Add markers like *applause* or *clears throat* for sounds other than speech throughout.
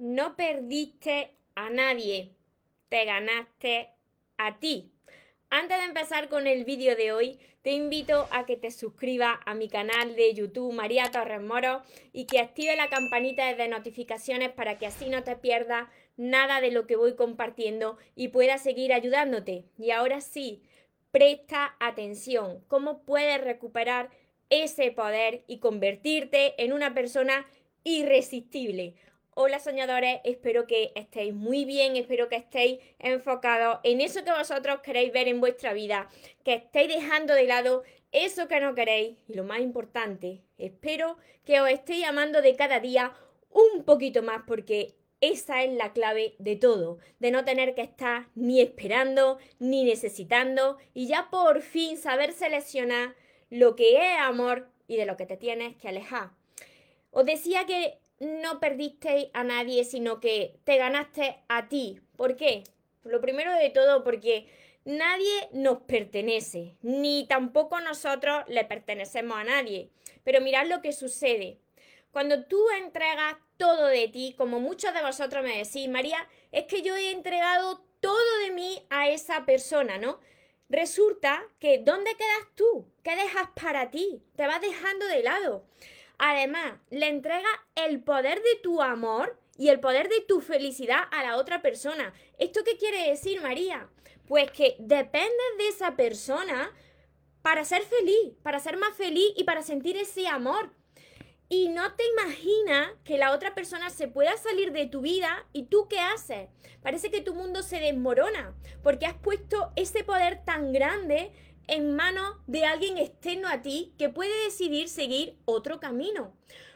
no perdiste a nadie, te ganaste a ti. Antes de empezar con el vídeo de hoy, te invito a que te suscribas a mi canal de YouTube María Torres Moro y que active la campanita de notificaciones para que así no te pierdas nada de lo que voy compartiendo y pueda seguir ayudándote. Y ahora sí, presta atención, cómo puedes recuperar ese poder y convertirte en una persona irresistible. Hola soñadores, espero que estéis muy bien, espero que estéis enfocados en eso que vosotros queréis ver en vuestra vida, que estéis dejando de lado eso que no queréis y lo más importante, espero que os estéis amando de cada día un poquito más porque esa es la clave de todo, de no tener que estar ni esperando ni necesitando y ya por fin saber seleccionar lo que es amor y de lo que te tienes que alejar. Os decía que no perdiste a nadie, sino que te ganaste a ti. ¿Por qué? Lo primero de todo, porque nadie nos pertenece, ni tampoco nosotros le pertenecemos a nadie. Pero mirad lo que sucede. Cuando tú entregas todo de ti, como muchos de vosotros me decís, María, es que yo he entregado todo de mí a esa persona, ¿no? Resulta que ¿dónde quedas tú? ¿Qué dejas para ti? Te vas dejando de lado. Además, le entrega el poder de tu amor y el poder de tu felicidad a la otra persona. ¿Esto qué quiere decir, María? Pues que dependes de esa persona para ser feliz, para ser más feliz y para sentir ese amor. Y no te imaginas que la otra persona se pueda salir de tu vida y tú qué haces. Parece que tu mundo se desmorona porque has puesto ese poder tan grande en manos de alguien externo a ti que puede decidir seguir otro camino.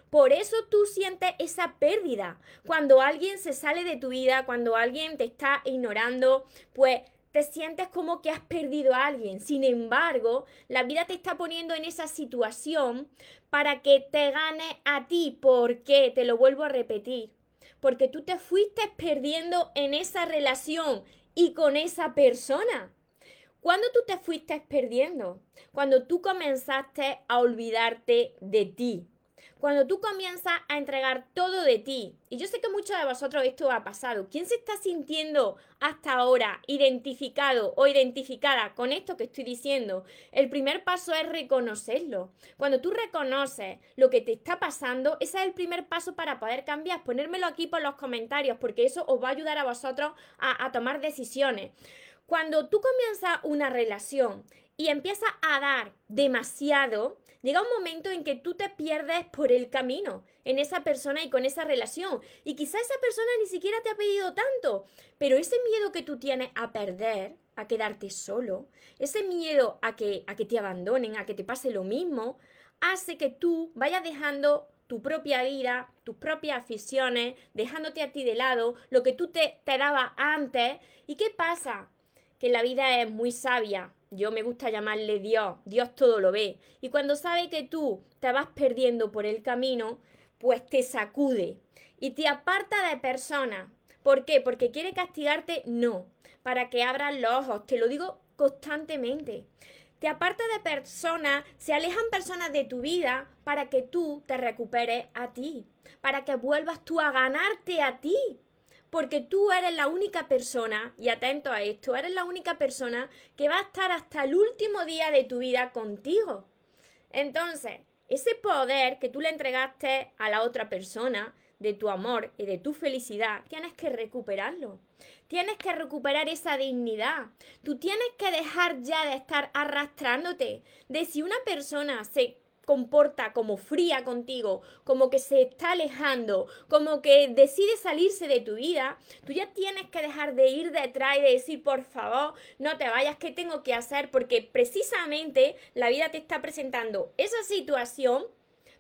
Por eso tú sientes esa pérdida. Cuando alguien se sale de tu vida, cuando alguien te está ignorando, pues te sientes como que has perdido a alguien. Sin embargo, la vida te está poniendo en esa situación para que te gane a ti. ¿Por qué? Te lo vuelvo a repetir. Porque tú te fuiste perdiendo en esa relación y con esa persona. ¿Cuándo tú te fuiste perdiendo? Cuando tú comenzaste a olvidarte de ti. Cuando tú comienzas a entregar todo de ti. Y yo sé que muchos de vosotros esto ha pasado. ¿Quién se está sintiendo hasta ahora identificado o identificada con esto que estoy diciendo? El primer paso es reconocerlo. Cuando tú reconoces lo que te está pasando, ese es el primer paso para poder cambiar. Ponérmelo aquí por los comentarios porque eso os va a ayudar a vosotros a tomar decisiones. Cuando tú comienzas una relación y empiezas a dar demasiado, llega un momento en que tú te pierdes por el camino en esa persona y con esa relación. Y quizá esa persona ni siquiera te ha pedido tanto, pero ese miedo que tú tienes a perder, a quedarte solo, ese miedo a que, a que te abandonen, a que te pase lo mismo, hace que tú vayas dejando tu propia vida, tus propias aficiones, dejándote a ti de lado, lo que tú te, te dabas antes. ¿Y qué pasa? Que la vida es muy sabia. Yo me gusta llamarle Dios. Dios todo lo ve. Y cuando sabe que tú te vas perdiendo por el camino, pues te sacude y te aparta de personas. ¿Por qué? Porque quiere castigarte, no. Para que abras los ojos. Te lo digo constantemente. Te aparta de personas, se alejan personas de tu vida para que tú te recuperes a ti, para que vuelvas tú a ganarte a ti porque tú eres la única persona, y atento a esto, eres la única persona que va a estar hasta el último día de tu vida contigo. Entonces, ese poder que tú le entregaste a la otra persona, de tu amor y de tu felicidad, tienes que recuperarlo. Tienes que recuperar esa dignidad. Tú tienes que dejar ya de estar arrastrándote. De si una persona se comporta como fría contigo, como que se está alejando, como que decide salirse de tu vida, tú ya tienes que dejar de ir detrás y de decir, por favor, no te vayas, ¿qué tengo que hacer? Porque precisamente la vida te está presentando esa situación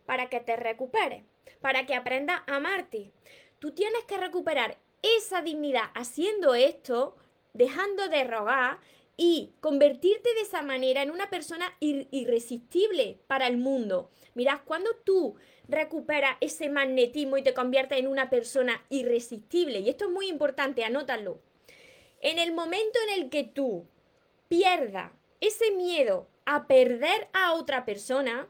para que te recuperes, para que aprendas a amarte. Tú tienes que recuperar esa dignidad haciendo esto, dejando de rogar y convertirte de esa manera en una persona irresistible para el mundo. Mirad, cuando tú recuperas ese magnetismo y te conviertes en una persona irresistible, y esto es muy importante, anótalo, en el momento en el que tú pierdas ese miedo a perder a otra persona,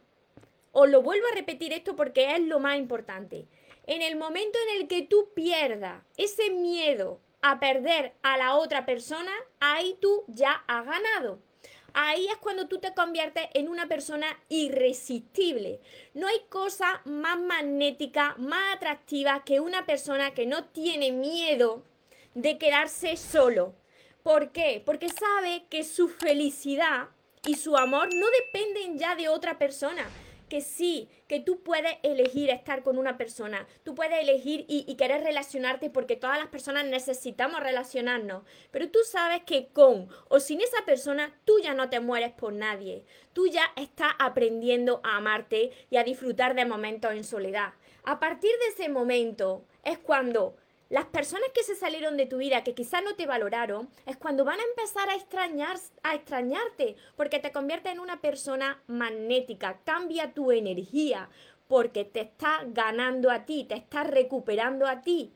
os lo vuelvo a repetir esto porque es lo más importante. En el momento en el que tú pierdas ese miedo a perder a la otra persona, ahí tú ya has ganado. Ahí es cuando tú te conviertes en una persona irresistible. No hay cosa más magnética, más atractiva que una persona que no tiene miedo de quedarse solo. ¿Por qué? Porque sabe que su felicidad y su amor no dependen ya de otra persona, que sí, que tú puedes elegir estar con una persona, tú puedes elegir y, querer relacionarte porque todas las personas necesitamos relacionarnos, pero tú sabes que con o sin esa persona tú ya no te mueres por nadie, tú ya estás aprendiendo a amarte y a disfrutar de momentos en soledad. A partir de ese momento es cuando las personas que se salieron de tu vida, que quizás no te valoraron, es cuando van a empezar a, extrañar, a extrañarte, porque te convierte en una persona magnética, cambia tu energía, porque te está ganando a ti, te está recuperando a ti.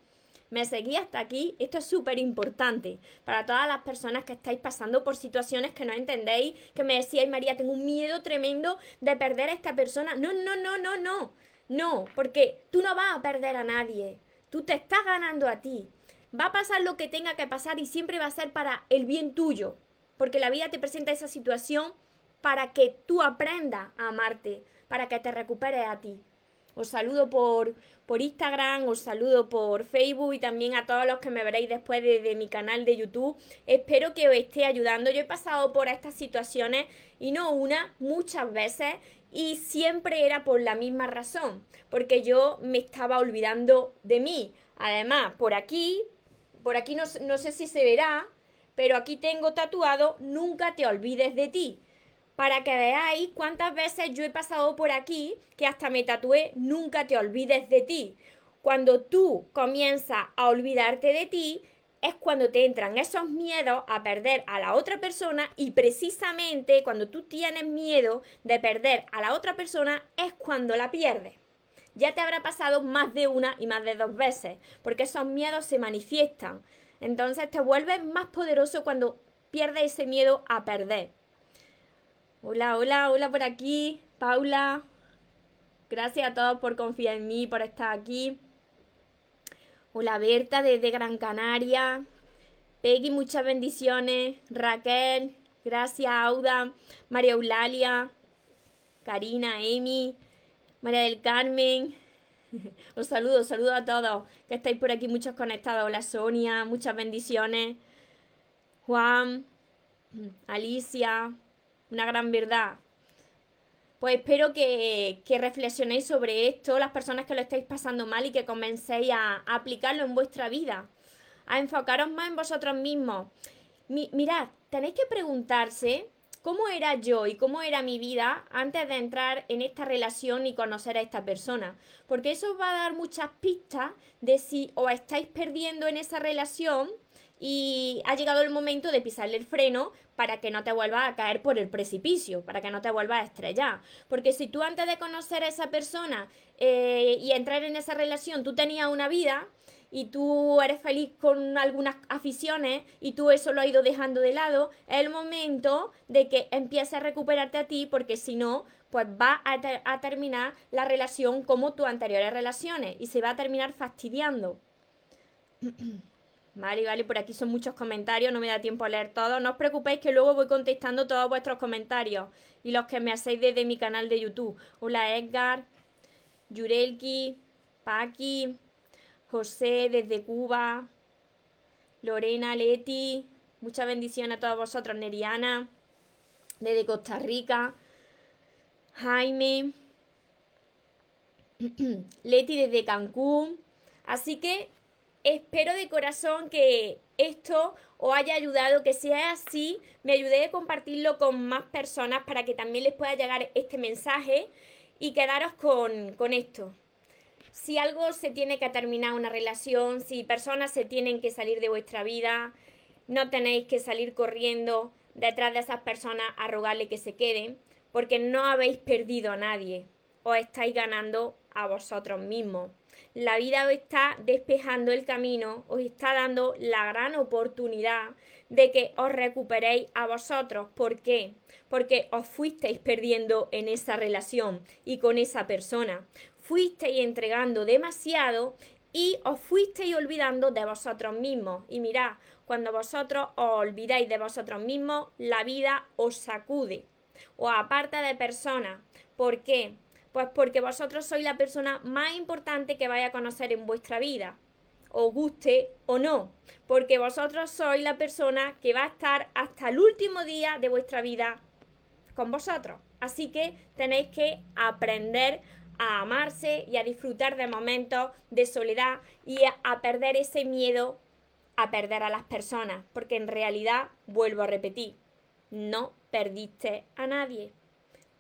Me seguí hasta aquí, esto es súper importante para todas las personas que estáis pasando por situaciones que no entendéis, que me decíais, María, tengo un miedo tremendo de perder a esta persona. No, no, no, no, no, no, porque tú no vas a perder a nadie Tú te estás ganando a ti. Va a pasar lo que tenga que pasar y siempre va a ser para el bien tuyo. Porque la vida te presenta esa situación para que tú aprendas a amarte, para que te recuperes a ti. Os saludo por, por Instagram, os saludo por Facebook y también a todos los que me veréis después de, de, mi canal de YouTube. Espero que os esté ayudando. Yo he pasado por estas situaciones y no una, muchas veces y siempre era por la misma razón, porque yo me estaba olvidando de mí. Además, por aquí, por aquí no, no sé si se verá, pero aquí tengo tatuado, nunca te olvides de ti. Para que veáis cuántas veces yo he pasado por aquí que hasta me tatué, nunca te olvides de ti. Cuando tú comienzas a olvidarte de ti, es cuando te entran esos miedos a perder a la otra persona y precisamente cuando tú tienes miedo de perder a la otra persona es cuando la pierdes. Ya te habrá pasado más de una y más de dos veces, porque esos miedos se manifiestan. Entonces te vuelves más poderoso cuando pierdes ese miedo a perder. Hola, hola, hola por aquí, Paula. Gracias a todos por confiar en mí, por estar aquí. Hola Berta desde Gran Canaria. Peggy, muchas bendiciones. Raquel, gracias Auda. María Eulalia, Karina, Amy, María del Carmen. *laughs* Os saludo, saludo a todos que estáis por aquí, muchos conectados. Hola Sonia, muchas bendiciones. Juan, Alicia, una gran verdad. Pues espero que, reflexionéis sobre esto, las personas que lo estáis pasando mal y que comencéis a, aplicarlo en vuestra vida, a enfocaros más en vosotros mismos. mirad, tenéis que preguntarse cómo era yo y cómo era mi vida antes de entrar en esta relación y conocer a esta persona. Porque eso os va a dar muchas pistas de si os estáis perdiendo en esa relación y ha llegado el momento de pisarle el freno para que no te vuelvas a caer por el precipicio, para que no te vuelvas a estrellar. Porque si tú antes de conocer a esa persona eh, y entrar en esa relación, tú tenías una vida y tú eres feliz con algunas aficiones y tú eso lo has ido dejando de lado, es el momento de que empieces a recuperarte a ti porque si no, pues va a, a terminar la relación como tus anteriores relaciones y se va a terminar fastidiando. *clears throat* Vale, vale, por aquí son muchos comentarios, no me da tiempo a leer todos. No os preocupéis que luego voy contestando todos vuestros comentarios y los que me hacéis desde mi canal de YouTube. Hola Edgar, Yurelki, Paqui, José desde Cuba, Lorena, Leti, muchas bendiciones a todos vosotros, Neriana, desde Costa Rica, Jaime, *clears throat* Leti desde Cancún. Así que espero de corazón que esto os haya ayudado, que sea así, me ayudé a compartirlo con más personas para que también les pueda llegar este mensaje y quedaros con, con esto. Si algo se tiene que terminar una relación, si personas se tienen que salir de vuestra vida, no tenéis que salir corriendo detrás de esas personas a rogarle que se queden, porque no habéis perdido a nadie, os estáis ganando a vosotros mismos la vida os está despejando el camino, os está dando la gran oportunidad de que os recuperéis a vosotros. ¿Por qué? Porque os fuisteis perdiendo en esa relación y con esa persona. fuisteis entregando demasiado y os fuisteis olvidando de vosotros mismos. Y mirad, cuando vosotros os olvidáis de vosotros mismos, la vida os sacude o aparta de personas. ¿Por qué? Pues porque vosotros sois la persona más importante que vaya a conocer en vuestra vida, os guste o no, porque vosotros sois la persona que va a estar hasta el último día de vuestra vida con vosotros. Así que tenéis que aprender a amarse y a disfrutar de momentos de soledad y a, perder ese miedo a perder a las personas, porque en realidad, vuelvo a repetir, no perdiste a nadie,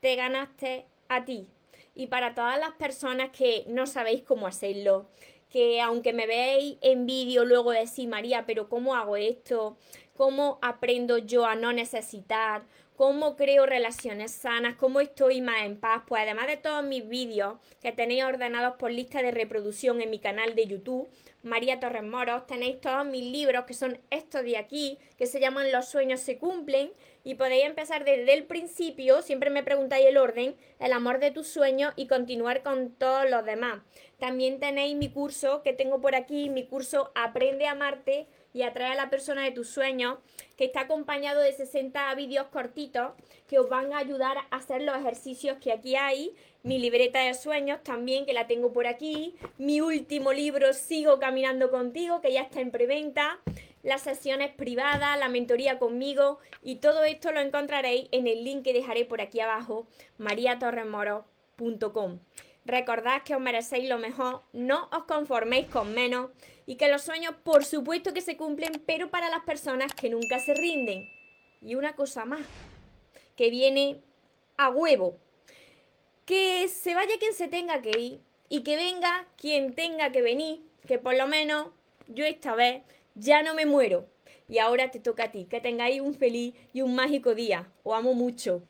te ganaste a ti. Y para todas las personas que no sabéis cómo hacerlo, que aunque me veáis en vídeo luego decís, María, pero ¿cómo hago esto? ¿Cómo aprendo yo a no necesitar? Cómo creo relaciones sanas, cómo estoy más en paz. Pues además de todos mis vídeos que tenéis ordenados por lista de reproducción en mi canal de YouTube, María Torres Moros, tenéis todos mis libros que son estos de aquí, que se llaman Los sueños se cumplen y podéis empezar desde el principio, siempre me preguntáis el orden, el amor de tus sueños y continuar con todos los demás. También tenéis mi curso que tengo por aquí, mi curso Aprende a amarte y atrae a la persona de tus sueños, que está acompañado de 60 vídeos cortitos que os van a ayudar a hacer los ejercicios que aquí hay, mi libreta de sueños también, que la tengo por aquí, mi último libro, Sigo Caminando Contigo, que ya está en preventa, las sesiones privadas, la mentoría conmigo y todo esto lo encontraréis en el link que dejaré por aquí abajo, mariatorremoro.com. Recordad que os merecéis lo mejor, no os conforméis con menos y que los sueños por supuesto que se cumplen, pero para las personas que nunca se rinden. Y una cosa más, que viene a huevo. Que se vaya quien se tenga que ir y que venga quien tenga que venir, que por lo menos yo esta vez ya no me muero. Y ahora te toca a ti, que tengáis un feliz y un mágico día. Os amo mucho.